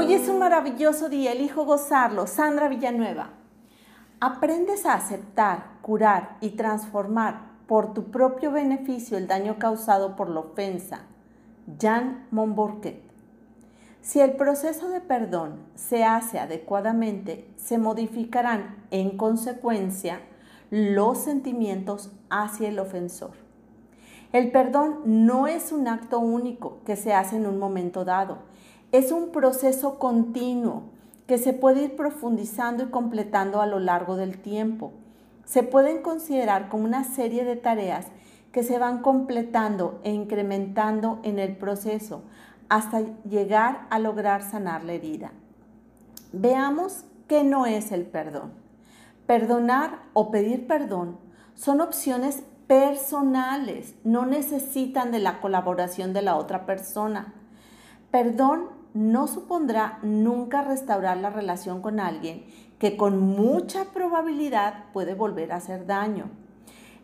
Hoy es un maravilloso día, elijo gozarlo. Sandra Villanueva. Aprendes a aceptar, curar y transformar por tu propio beneficio el daño causado por la ofensa. Jan Monborquet. Si el proceso de perdón se hace adecuadamente, se modificarán en consecuencia los sentimientos hacia el ofensor. El perdón no es un acto único que se hace en un momento dado, es un proceso continuo que se puede ir profundizando y completando a lo largo del tiempo. Se pueden considerar como una serie de tareas que se van completando e incrementando en el proceso hasta llegar a lograr sanar la herida. Veamos qué no es el perdón. Perdonar o pedir perdón son opciones personales, no necesitan de la colaboración de la otra persona. Perdón no supondrá nunca restaurar la relación con alguien que con mucha probabilidad puede volver a hacer daño.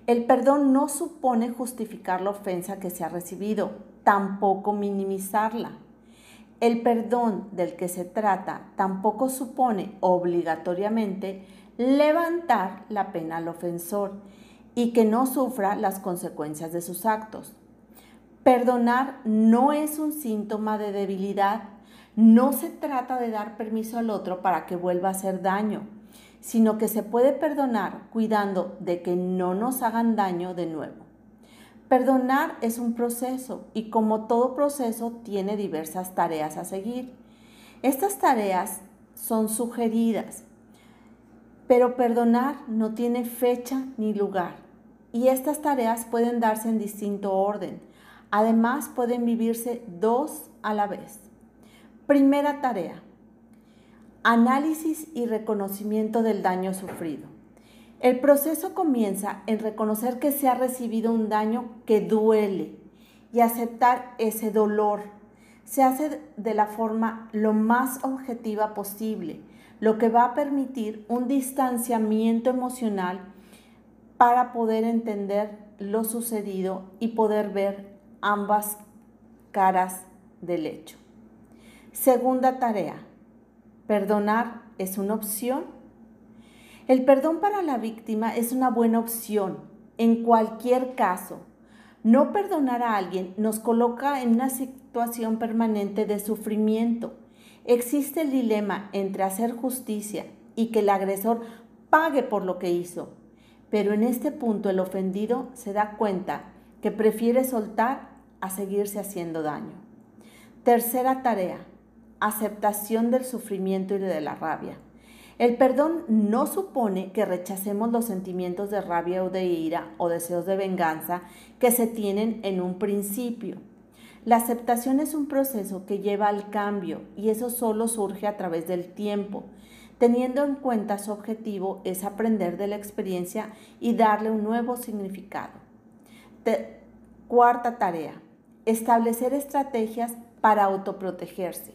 El perdón no supone justificar la ofensa que se ha recibido, tampoco minimizarla. El perdón del que se trata tampoco supone obligatoriamente levantar la pena al ofensor y que no sufra las consecuencias de sus actos. Perdonar no es un síntoma de debilidad, no se trata de dar permiso al otro para que vuelva a hacer daño, sino que se puede perdonar cuidando de que no nos hagan daño de nuevo. Perdonar es un proceso y como todo proceso tiene diversas tareas a seguir. Estas tareas son sugeridas, pero perdonar no tiene fecha ni lugar y estas tareas pueden darse en distinto orden. Además, pueden vivirse dos a la vez. Primera tarea. Análisis y reconocimiento del daño sufrido. El proceso comienza en reconocer que se ha recibido un daño que duele y aceptar ese dolor. Se hace de la forma lo más objetiva posible, lo que va a permitir un distanciamiento emocional para poder entender lo sucedido y poder ver ambas caras del hecho. Segunda tarea, perdonar es una opción. El perdón para la víctima es una buena opción en cualquier caso. No perdonar a alguien nos coloca en una situación permanente de sufrimiento. Existe el dilema entre hacer justicia y que el agresor pague por lo que hizo pero en este punto el ofendido se da cuenta que prefiere soltar a seguirse haciendo daño. Tercera tarea, aceptación del sufrimiento y de la rabia. El perdón no supone que rechacemos los sentimientos de rabia o de ira o deseos de venganza que se tienen en un principio. La aceptación es un proceso que lleva al cambio y eso solo surge a través del tiempo teniendo en cuenta su objetivo es aprender de la experiencia y darle un nuevo significado. cuarta tarea, establecer estrategias para autoprotegerse.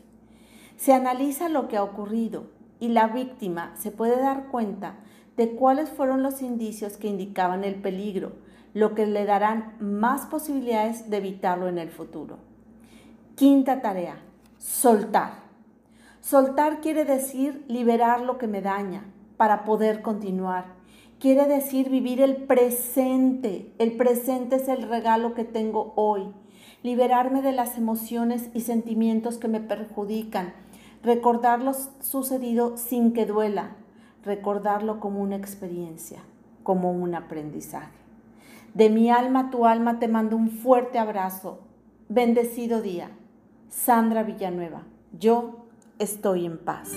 Se analiza lo que ha ocurrido y la víctima se puede dar cuenta de cuáles fueron los indicios que indicaban el peligro, lo que le darán más posibilidades de evitarlo en el futuro. Quinta tarea, soltar. Soltar quiere decir liberar lo que me daña para poder continuar. Quiere decir vivir el presente. El presente es el regalo que tengo hoy. Liberarme de las emociones y sentimientos que me perjudican. Recordar lo sucedido sin que duela. Recordarlo como una experiencia, como un aprendizaje. De mi alma a tu alma te mando un fuerte abrazo. Bendecido día. Sandra Villanueva. Yo estoy en paz.